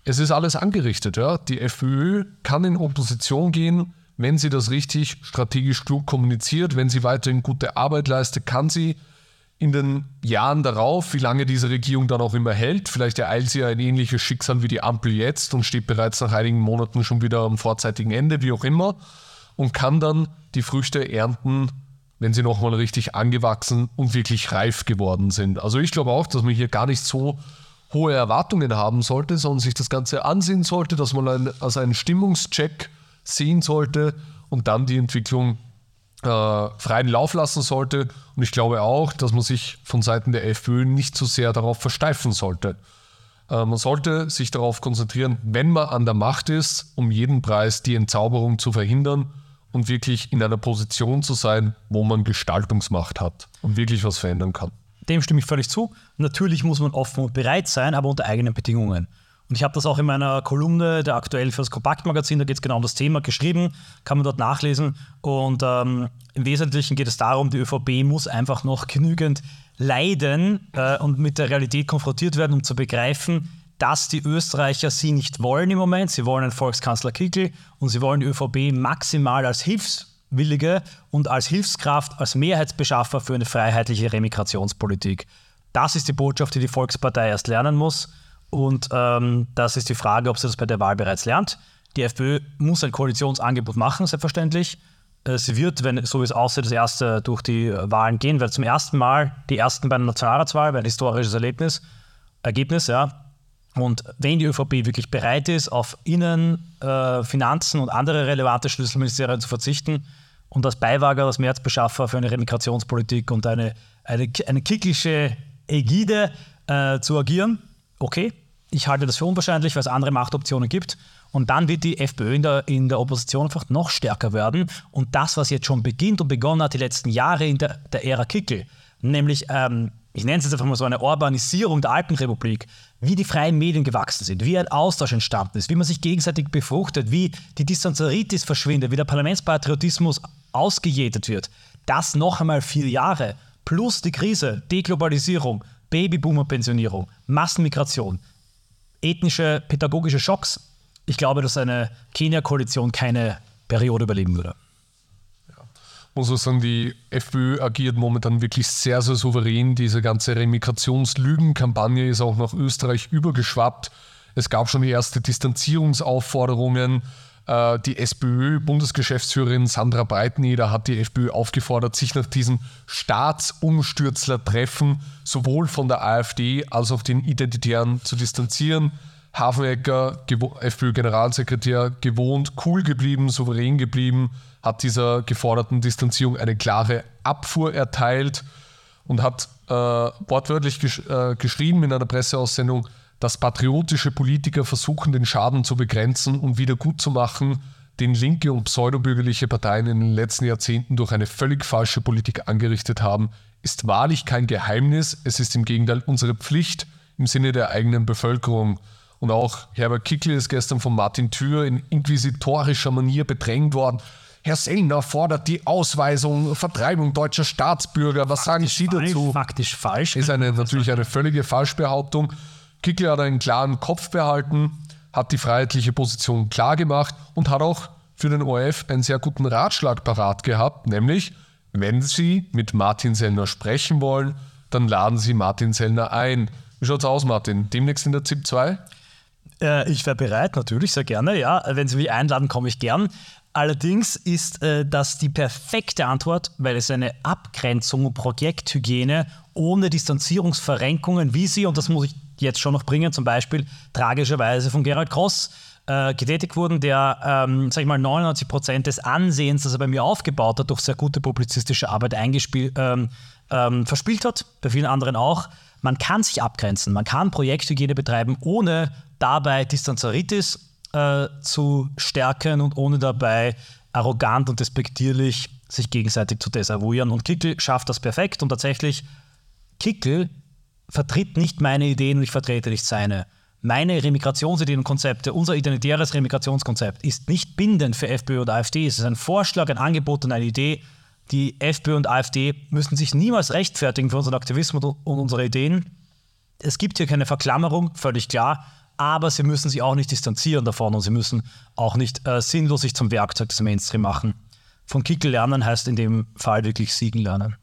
es ist alles angerichtet. Ja? Die FPÖ kann in Opposition gehen, wenn sie das richtig strategisch klug kommuniziert, wenn sie weiterhin gute Arbeit leistet, kann sie in den Jahren darauf, wie lange diese Regierung dann auch immer hält, vielleicht ereilt sie ja ein ähnliches Schicksal wie die Ampel jetzt und steht bereits nach einigen Monaten schon wieder am vorzeitigen Ende, wie auch immer, und kann dann die Früchte ernten, wenn sie nochmal richtig angewachsen und wirklich reif geworden sind. Also ich glaube auch, dass man hier gar nicht so hohe Erwartungen haben sollte, sondern sich das Ganze ansehen sollte, dass man ein, als einen Stimmungscheck sehen sollte und dann die Entwicklung äh, freien Lauf lassen sollte. Und ich glaube auch, dass man sich von Seiten der FPÖ nicht zu so sehr darauf versteifen sollte. Äh, man sollte sich darauf konzentrieren, wenn man an der Macht ist, um jeden Preis die Entzauberung zu verhindern und wirklich in einer Position zu sein, wo man Gestaltungsmacht hat und wirklich was verändern kann. Dem stimme ich völlig zu. Natürlich muss man offen und bereit sein, aber unter eigenen Bedingungen. Und ich habe das auch in meiner Kolumne, der aktuell für das Kompaktmagazin, da geht es genau um das Thema, geschrieben, kann man dort nachlesen. Und ähm, im Wesentlichen geht es darum, die ÖVP muss einfach noch genügend leiden äh, und mit der Realität konfrontiert werden, um zu begreifen, dass die Österreicher sie nicht wollen im Moment. Sie wollen einen Volkskanzler Kickl und sie wollen die ÖVP maximal als Hilfswillige und als Hilfskraft, als Mehrheitsbeschaffer für eine freiheitliche Remigrationspolitik. Das ist die Botschaft, die die Volkspartei erst lernen muss. Und ähm, das ist die Frage, ob sie das bei der Wahl bereits lernt. Die FPÖ muss ein Koalitionsangebot machen, selbstverständlich. Äh, sie wird, wenn so wie es aussieht, das erste durch die Wahlen gehen, weil zum ersten Mal die ersten bei der Nationalratswahl, ein historisches Erlebnis, Ergebnis, ja. Und wenn die ÖVP wirklich bereit ist, auf Innen-, äh, Finanzen und andere relevante Schlüsselministerien zu verzichten und als Beiwager, als Mehrheitsbeschaffer für eine Remigrationspolitik und eine, eine, eine kicklische Ägide äh, zu agieren, okay, ich halte das für unwahrscheinlich, weil es andere Machtoptionen gibt. Und dann wird die FPÖ in der, in der Opposition einfach noch stärker werden. Und das, was jetzt schon beginnt und begonnen hat, die letzten Jahre in der, der Ära Kickel, nämlich, ähm, ich nenne es jetzt einfach mal so eine Urbanisierung der Alpenrepublik, wie die freien Medien gewachsen sind, wie ein Austausch entstanden ist, wie man sich gegenseitig befruchtet, wie die Distanzaritis verschwindet, wie der Parlamentspatriotismus ausgejätet wird. Das noch einmal vier Jahre plus die Krise, Deglobalisierung, Babyboomer-Pensionierung, Massenmigration, ethnische, pädagogische Schocks. Ich glaube, dass eine Kenia-Koalition keine Periode überleben würde. Ja. Muss man sagen, die FPÖ agiert momentan wirklich sehr, sehr souverän. Diese ganze Remigrationslügenkampagne ist auch nach Österreich übergeschwappt. Es gab schon die ersten Distanzierungsaufforderungen. Äh, die SPÖ-Bundesgeschäftsführerin Sandra Breiteneder hat die FPÖ aufgefordert, sich nach diesem Staatsumstürzler-Treffen sowohl von der AfD als auch den Identitären zu distanzieren. Hafenecker, FPÖ-Generalsekretär, gewohnt, cool geblieben, souverän geblieben, hat dieser geforderten Distanzierung eine klare Abfuhr erteilt und hat äh, wortwörtlich gesch äh, geschrieben in einer Presseaussendung, dass patriotische Politiker versuchen, den Schaden zu begrenzen und wieder gut zu machen, den linke und pseudobürgerliche Parteien in den letzten Jahrzehnten durch eine völlig falsche Politik angerichtet haben, ist wahrlich kein Geheimnis. Es ist im Gegenteil unsere Pflicht im Sinne der eigenen Bevölkerung. Und auch Herbert Kickl ist gestern von Martin Thür in inquisitorischer Manier bedrängt worden. Herr Sellner fordert die Ausweisung, Vertreibung deutscher Staatsbürger. Was faktisch sagen Sie dazu? Faktisch falsch. Ist eine, natürlich eine völlige Falschbehauptung. Kickl hat einen klaren Kopf behalten, hat die freiheitliche Position klar gemacht und hat auch für den ORF einen sehr guten Ratschlag parat gehabt, nämlich, wenn Sie mit Martin Sellner sprechen wollen, dann laden Sie Martin Sellner ein. Wie schaut's aus, Martin? Demnächst in der ZIP 2? Äh, ich wäre bereit, natürlich, sehr gerne. Ja, wenn Sie mich einladen, komme ich gern. Allerdings ist äh, das die perfekte Antwort, weil es eine Abgrenzung und Projekthygiene ohne Distanzierungsverrenkungen, wie sie, und das muss ich jetzt schon noch bringen, zum Beispiel tragischerweise von Gerald Cross äh, getätigt wurden, der, ähm, sag ich mal, 99 Prozent des Ansehens, das er bei mir aufgebaut hat, durch sehr gute publizistische Arbeit ähm, ähm, verspielt hat, bei vielen anderen auch. Man kann sich abgrenzen, man kann Projekthygiene betreiben, ohne dabei Distanzaritis äh, zu stärken und ohne dabei arrogant und despektierlich sich gegenseitig zu desavouieren. Und Kickel schafft das perfekt und tatsächlich, Kickel vertritt nicht meine Ideen und ich vertrete nicht seine. Meine Remigrationsideen und Konzepte, unser identitäres Remigrationskonzept ist nicht bindend für FPÖ und AfD. Es ist ein Vorschlag, ein Angebot und eine Idee. Die FPÖ und AfD müssen sich niemals rechtfertigen für unseren Aktivismus und unsere Ideen. Es gibt hier keine Verklammerung, völlig klar, aber sie müssen sich auch nicht distanzieren davon und sie müssen auch nicht äh, sinnlos sich zum Werkzeug des Mainstream machen. Von Kickel lernen heißt in dem Fall wirklich siegen lernen.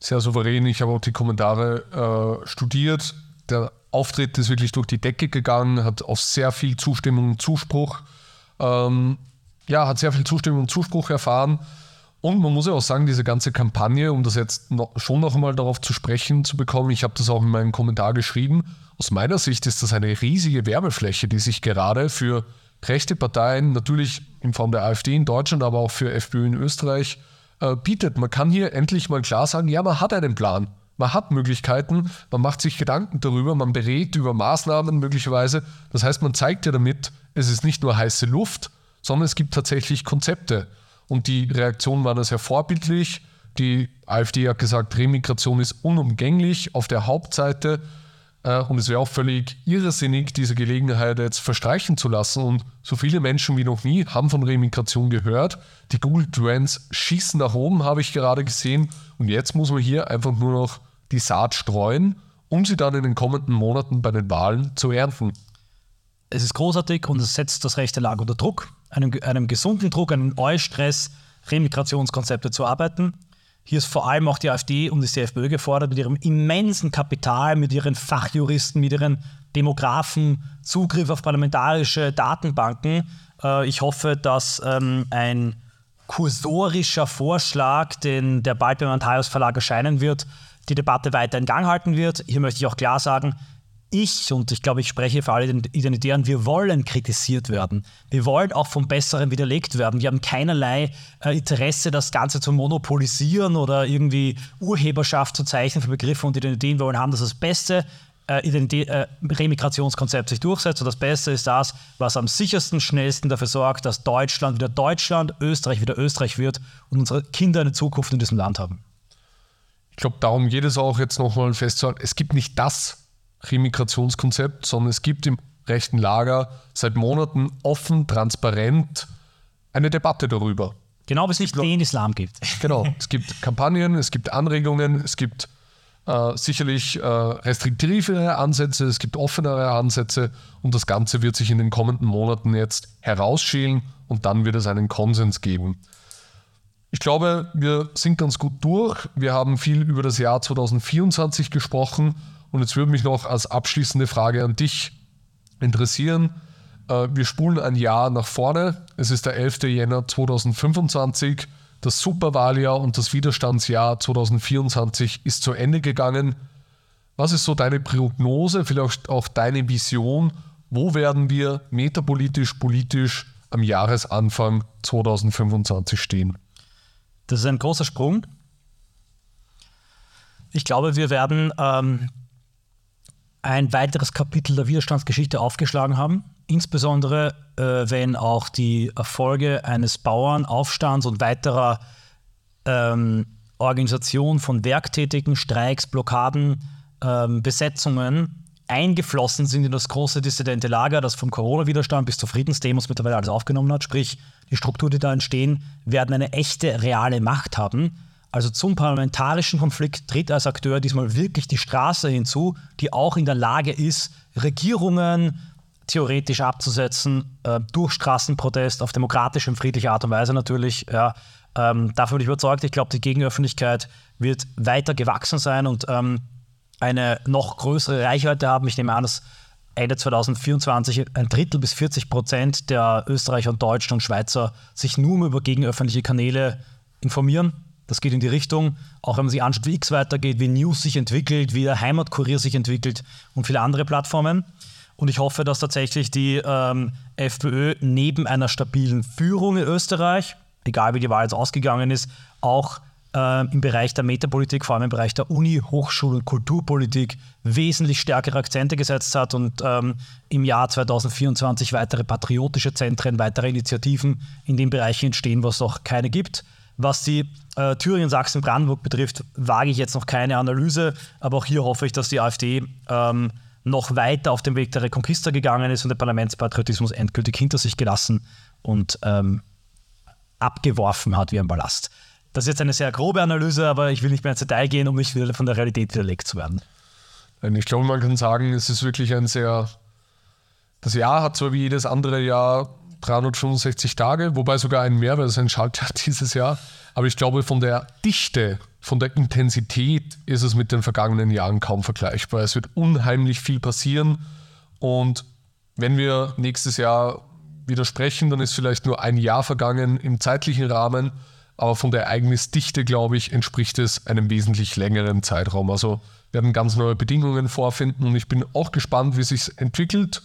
Sehr souverän. Ich habe auch die Kommentare äh, studiert. Der Auftritt ist wirklich durch die Decke gegangen, hat auf sehr viel Zustimmung und Zuspruch, ähm, ja, hat sehr viel Zustimmung und Zuspruch erfahren. Und man muss ja auch sagen, diese ganze Kampagne, um das jetzt noch, schon noch einmal darauf zu sprechen zu bekommen, ich habe das auch in meinem Kommentar geschrieben, aus meiner Sicht ist das eine riesige Werbefläche, die sich gerade für rechte Parteien, natürlich in Form der AfD in Deutschland, aber auch für FPÖ in Österreich, äh, bietet. Man kann hier endlich mal klar sagen, ja, man hat einen Plan. Man hat Möglichkeiten, man macht sich Gedanken darüber, man berät über Maßnahmen möglicherweise. Das heißt, man zeigt ja damit, es ist nicht nur heiße Luft, sondern es gibt tatsächlich Konzepte. Und die Reaktionen waren da sehr vorbildlich. Die AfD hat gesagt, Remigration ist unumgänglich auf der Hauptseite. Äh, und es wäre auch völlig irrsinnig, diese Gelegenheit jetzt verstreichen zu lassen. Und so viele Menschen wie noch nie haben von Remigration gehört. Die Google Trends schießen nach oben, habe ich gerade gesehen. Und jetzt muss man hier einfach nur noch die Saat streuen, um sie dann in den kommenden Monaten bei den Wahlen zu ernten. Es ist großartig und es setzt das rechte Lager unter Druck, einem, einem gesunden Druck, einem Eustress, Remigrationskonzepte zu arbeiten. Hier ist vor allem auch die AfD und die CFPÖ gefordert, mit ihrem immensen Kapital, mit ihren Fachjuristen, mit ihren Demografen, Zugriff auf parlamentarische Datenbanken. Äh, ich hoffe, dass ähm, ein kursorischer Vorschlag, den der bald beim Antaios Verlag erscheinen wird, die Debatte weiter in Gang halten wird. Hier möchte ich auch klar sagen, ich, und ich glaube, ich spreche für alle Identitären, wir wollen kritisiert werden. Wir wollen auch vom Besseren widerlegt werden. Wir haben keinerlei äh, Interesse, das Ganze zu monopolisieren oder irgendwie Urheberschaft zu zeichnen für Begriffe und Identitäten. Wir wollen haben, dass das beste äh, äh, Remigrationskonzept sich durchsetzt. Und das Beste ist das, was am sichersten, schnellsten dafür sorgt, dass Deutschland wieder Deutschland, Österreich wieder Österreich wird und unsere Kinder eine Zukunft in diesem Land haben. Ich glaube, darum geht es auch jetzt nochmal festzuhalten. Es gibt nicht das Remigrationskonzept, sondern es gibt im rechten Lager seit Monaten offen, transparent eine Debatte darüber. Genau, wie es nicht den Islam gibt. Genau, es gibt Kampagnen, es gibt Anregungen, es gibt äh, sicherlich äh, restriktivere Ansätze, es gibt offenere Ansätze und das Ganze wird sich in den kommenden Monaten jetzt herausschälen und dann wird es einen Konsens geben. Ich glaube, wir sind ganz gut durch. Wir haben viel über das Jahr 2024 gesprochen und jetzt würde mich noch als abschließende Frage an dich interessieren. Äh, wir spulen ein Jahr nach vorne. Es ist der 11. Jänner 2025. Das Superwahljahr und das Widerstandsjahr 2024 ist zu Ende gegangen. Was ist so deine Prognose, vielleicht auch deine Vision? Wo werden wir metapolitisch, politisch am Jahresanfang 2025 stehen? Das ist ein großer Sprung. Ich glaube, wir werden ähm, ein weiteres Kapitel der Widerstandsgeschichte aufgeschlagen haben. Insbesondere, äh, wenn auch die Erfolge eines Bauernaufstands und weiterer ähm, Organisation von Werktätigen, Streiks, Blockaden, ähm, Besetzungen eingeflossen sind in das große dissidente Lager, das vom Corona-Widerstand bis zur Friedensdemos mittlerweile alles aufgenommen hat. Sprich, die Strukturen, die da entstehen, werden eine echte, reale Macht haben. Also zum parlamentarischen Konflikt tritt als Akteur diesmal wirklich die Straße hinzu, die auch in der Lage ist, Regierungen theoretisch abzusetzen, äh, durch Straßenprotest auf demokratische und friedliche Art und Weise natürlich. Ja, ähm, davon bin ich überzeugt. Ich glaube, die Gegenöffentlichkeit wird weiter gewachsen sein und ähm, eine noch größere Reichweite haben. Ich nehme an, dass Ende 2024 ein Drittel bis 40 Prozent der Österreicher und Deutschen und Schweizer sich nur über gegenöffentliche Kanäle informieren. Das geht in die Richtung, auch wenn man sich anschaut, wie X weitergeht, wie News sich entwickelt, wie der Heimatkurier sich entwickelt und viele andere Plattformen. Und ich hoffe, dass tatsächlich die ähm, FPÖ neben einer stabilen Führung in Österreich, egal wie die Wahl jetzt ausgegangen ist, auch äh, im Bereich der Metapolitik, vor allem im Bereich der Uni, Hochschul- und Kulturpolitik wesentlich stärkere Akzente gesetzt hat und ähm, im Jahr 2024 weitere patriotische Zentren, weitere Initiativen in den Bereichen entstehen, wo es noch keine gibt. Was die äh, Thüringen, Sachsen, Brandenburg betrifft, wage ich jetzt noch keine Analyse, aber auch hier hoffe ich, dass die AfD ähm, noch weiter auf dem Weg der Reconquista gegangen ist und der Parlamentspatriotismus endgültig hinter sich gelassen und ähm, abgeworfen hat wie ein Ballast. Das ist jetzt eine sehr grobe Analyse, aber ich will nicht mehr ins Detail gehen, um nicht wieder von der Realität widerlegt zu werden. Ich glaube, man kann sagen, es ist wirklich ein sehr. Das Jahr hat so wie jedes andere Jahr 365 Tage, wobei sogar ein mehr, weil es ein Schaltjahr dieses Jahr. Aber ich glaube, von der Dichte, von der Intensität ist es mit den vergangenen Jahren kaum vergleichbar. Es wird unheimlich viel passieren. Und wenn wir nächstes Jahr wieder sprechen, dann ist vielleicht nur ein Jahr vergangen im zeitlichen Rahmen. Aber von der Ereignisdichte, glaube ich, entspricht es einem wesentlich längeren Zeitraum. Also werden ganz neue Bedingungen vorfinden und ich bin auch gespannt, wie sich entwickelt.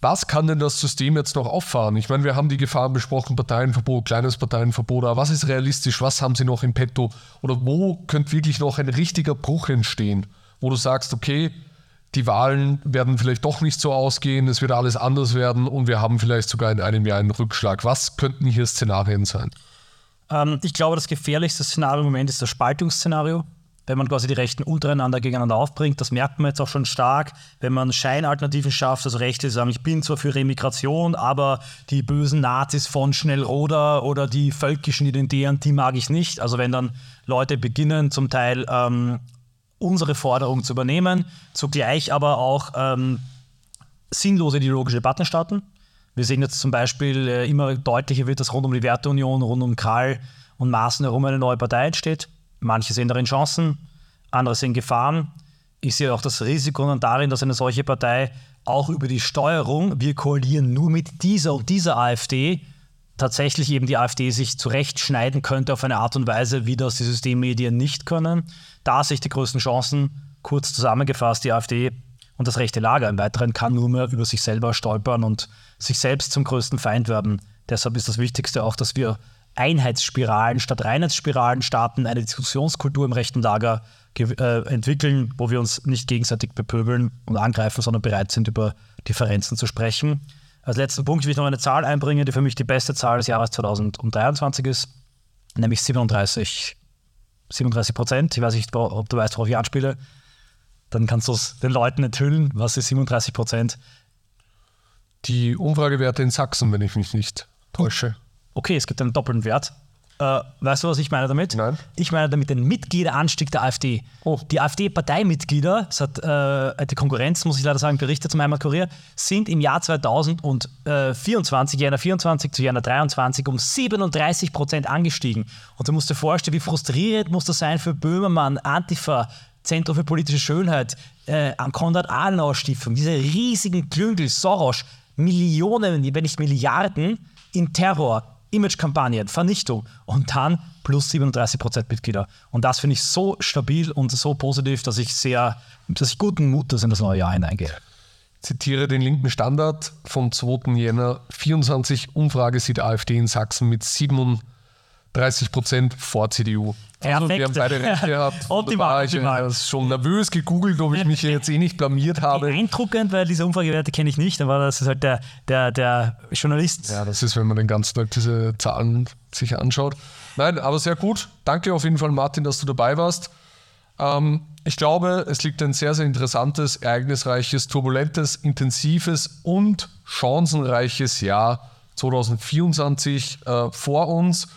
Was kann denn das System jetzt noch auffahren? Ich meine, wir haben die Gefahren besprochen, Parteienverbot, kleines Parteienverbot, aber was ist realistisch? Was haben sie noch im Petto? Oder wo könnte wirklich noch ein richtiger Bruch entstehen, wo du sagst, okay, die Wahlen werden vielleicht doch nicht so ausgehen, es wird alles anders werden und wir haben vielleicht sogar in einem Jahr einen Rückschlag. Was könnten hier Szenarien sein? Ähm, ich glaube, das gefährlichste Szenario im Moment ist das Spaltungsszenario wenn man quasi die Rechten untereinander gegeneinander aufbringt. Das merkt man jetzt auch schon stark, wenn man Scheinalternativen schafft, also Rechte sagen, ich bin zwar für Remigration, aber die bösen Nazis von Schnellroda oder die völkischen Identitären, die mag ich nicht. Also wenn dann Leute beginnen, zum Teil ähm, unsere Forderungen zu übernehmen, zugleich aber auch ähm, sinnlose ideologische Debatten starten. Wir sehen jetzt zum Beispiel äh, immer deutlicher wird, dass rund um die Werteunion, rund um Karl und Maaßen herum eine neue Partei entsteht. Manche sehen darin Chancen, andere sehen Gefahren. Ich sehe auch das Risiko darin, dass eine solche Partei auch über die Steuerung, wir koalieren nur mit dieser und dieser AfD, tatsächlich eben die AfD sich zurechtschneiden könnte auf eine Art und Weise, wie das die Systemmedien nicht können. Da sehe ich die größten Chancen. Kurz zusammengefasst, die AfD und das rechte Lager im Weiteren kann nur mehr über sich selber stolpern und sich selbst zum größten Feind werden. Deshalb ist das Wichtigste auch, dass wir Einheitsspiralen statt Reinheitsspiralen starten, eine Diskussionskultur im rechten Lager äh, entwickeln, wo wir uns nicht gegenseitig bepöbeln und angreifen, sondern bereit sind, über Differenzen zu sprechen. Als letzten Punkt will ich noch eine Zahl einbringen, die für mich die beste Zahl des Jahres 2023 ist, nämlich 37, 37 Prozent. Ich weiß nicht, ob du weißt, worauf ich anspiele. Dann kannst du es den Leuten enthüllen. Was ist 37 Prozent? Die Umfragewerte in Sachsen, wenn ich mich nicht täusche okay, es gibt einen doppelten Wert. Äh, weißt du, was ich meine damit? Nein. Ich meine damit den Mitgliederanstieg der AfD. Oh. Die AfD-Parteimitglieder, das hat äh, die Konkurrenz, muss ich leider sagen, berichtet zum Heimatkurier, sind im Jahr 2024, Jänner 24 zu Jänner 23, um 37 Prozent angestiegen. Und du musst dir vorstellen, wie frustrierend muss das sein für Böhmermann, Antifa, Zentrum für politische Schönheit, äh, Konrad-Adenauer-Stiftung, diese riesigen Klüngel, Soros, Millionen, wenn nicht Milliarden in Terror, Imagekampagnen, Vernichtung und dann plus 37 Prozent Mitglieder. Und das finde ich so stabil und so positiv, dass ich sehr, dass ich guten Mutes in das neue Jahr hineingehe. Zitiere den linken Standard vom 2. Jänner 24 Umfrage sieht AfD in Sachsen mit 37 30 Prozent vor CDU. Also wir haben beide recht gehabt. optimal. Ich habe schon nervös gegoogelt, ob ich mich jetzt eh nicht blamiert habe. Beeindruckend, weil diese Umfragewerte kenne ich nicht, aber das ist halt der, der, der Journalist. Ja, das ist, wenn man den ganzen Tag diese Zahlen sich anschaut. Nein, aber sehr gut. Danke auf jeden Fall, Martin, dass du dabei warst. Ähm, ich glaube, es liegt ein sehr, sehr interessantes, ereignisreiches, turbulentes, intensives und chancenreiches Jahr 2024 äh, vor uns.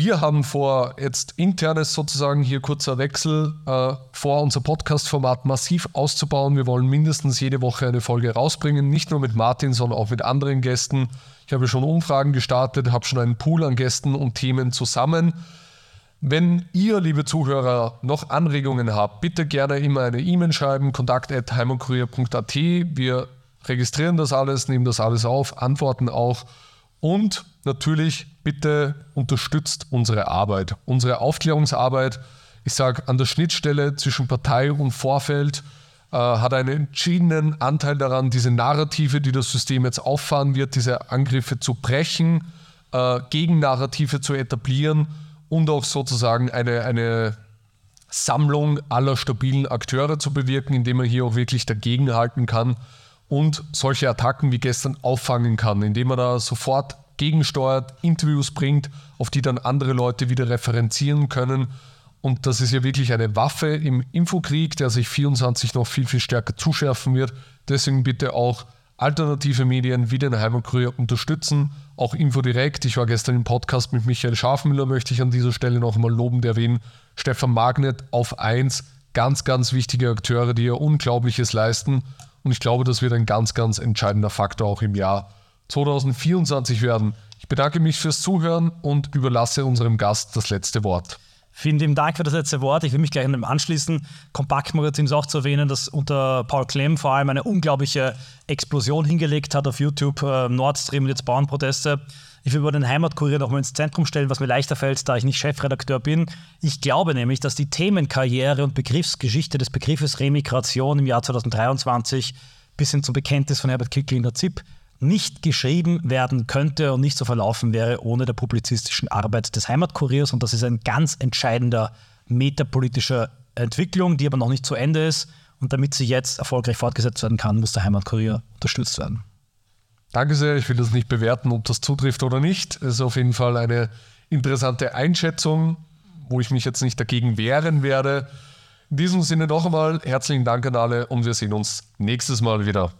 Wir haben vor, jetzt internes sozusagen hier kurzer Wechsel, äh, vor, unser Podcast-Format massiv auszubauen. Wir wollen mindestens jede Woche eine Folge rausbringen, nicht nur mit Martin, sondern auch mit anderen Gästen. Ich habe schon Umfragen gestartet, habe schon einen Pool an Gästen und Themen zusammen. Wenn ihr, liebe Zuhörer, noch Anregungen habt, bitte gerne immer eine E-Mail schreiben, kontakt.heimankurier.at. Wir registrieren das alles, nehmen das alles auf, antworten auch Und natürlich bitte unterstützt unsere Arbeit, unsere Aufklärungsarbeit. Ich sage, an der Schnittstelle zwischen Partei und Vorfeld äh, hat einen entschiedenen Anteil daran, diese Narrative, die das System jetzt auffahren wird, diese Angriffe zu brechen, äh, Gegennarrative zu etablieren und auch sozusagen eine, eine Sammlung aller stabilen Akteure zu bewirken, indem man hier auch wirklich dagegenhalten kann und solche Attacken wie gestern auffangen kann, indem man da sofort gegensteuert, Interviews bringt, auf die dann andere Leute wieder referenzieren können. Und das ist ja wirklich eine Waffe im Infokrieg, der sich 24 noch viel, viel stärker zuschärfen wird. Deswegen bitte auch alternative Medien wie den Heimatkurier unterstützen. Auch Infodirekt. Ich war gestern im Podcast mit Michael Schafmüller, möchte ich an dieser Stelle noch einmal lobend erwähnen. Stefan Magnet auf 1. Ganz, ganz wichtige Akteure, die ja Unglaubliches leisten. Und ich glaube, das wird ein ganz, ganz entscheidender Faktor auch im Jahr 2024 werden. Ich bedanke mich fürs Zuhören und überlasse unserem Gast das letzte Wort. Vielen lieben Dank für das letzte Wort. Ich will mich gleich an dem anschließen. Kompaktmagazin ist auch zu erwähnen, dass unter Paul Klemm vor allem eine unglaubliche Explosion hingelegt hat auf YouTube. Äh, Nord Stream und jetzt Bauernproteste. Ich will über den Heimatkurier nochmal ins Zentrum stellen, was mir leichter fällt, da ich nicht Chefredakteur bin. Ich glaube nämlich, dass die Themenkarriere und Begriffsgeschichte des Begriffes Remigration im Jahr 2023 bis hin zum Bekenntnis von Herbert Kickl in der ZIP nicht geschrieben werden könnte und nicht so verlaufen wäre ohne der publizistischen Arbeit des Heimatkuriers. Und das ist ein ganz entscheidender metapolitischer Entwicklung, die aber noch nicht zu Ende ist. Und damit sie jetzt erfolgreich fortgesetzt werden kann, muss der Heimatkurier unterstützt werden. Danke sehr. Ich will das nicht bewerten, ob das zutrifft oder nicht. Es ist auf jeden Fall eine interessante Einschätzung, wo ich mich jetzt nicht dagegen wehren werde. In diesem Sinne noch einmal herzlichen Dank an alle und wir sehen uns nächstes Mal wieder.